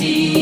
see.